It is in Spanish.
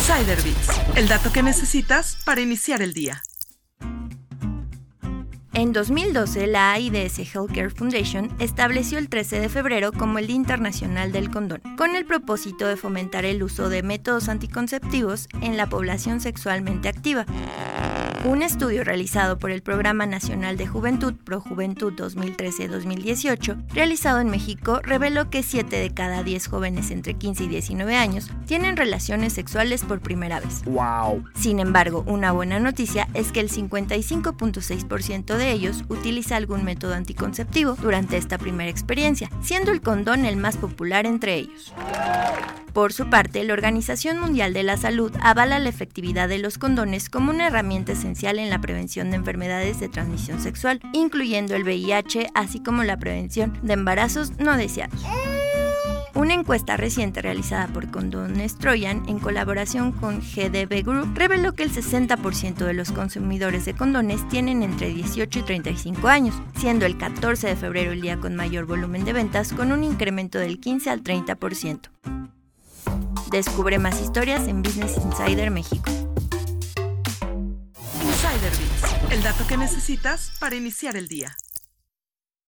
Insider el dato que necesitas para iniciar el día. En 2012, la AIDS Healthcare Foundation estableció el 13 de febrero como el Día Internacional del Condón, con el propósito de fomentar el uso de métodos anticonceptivos en la población sexualmente activa. Un estudio realizado por el Programa Nacional de Juventud Pro Juventud 2013-2018, realizado en México, reveló que 7 de cada 10 jóvenes entre 15 y 19 años tienen relaciones sexuales por primera vez. ¡Wow! Sin embargo, una buena noticia es que el 55.6% de ellos utiliza algún método anticonceptivo durante esta primera experiencia, siendo el condón el más popular entre ellos. Por su parte, la Organización Mundial de la Salud avala la efectividad de los condones como una herramienta esencial en la prevención de enfermedades de transmisión sexual, incluyendo el VIH, así como la prevención de embarazos no deseados. Una encuesta reciente realizada por Condones Troyan en colaboración con GDB Group reveló que el 60% de los consumidores de condones tienen entre 18 y 35 años, siendo el 14 de febrero el día con mayor volumen de ventas con un incremento del 15 al 30%. Descubre más historias en Business Insider México. Insider Bits, el dato que necesitas para iniciar el día.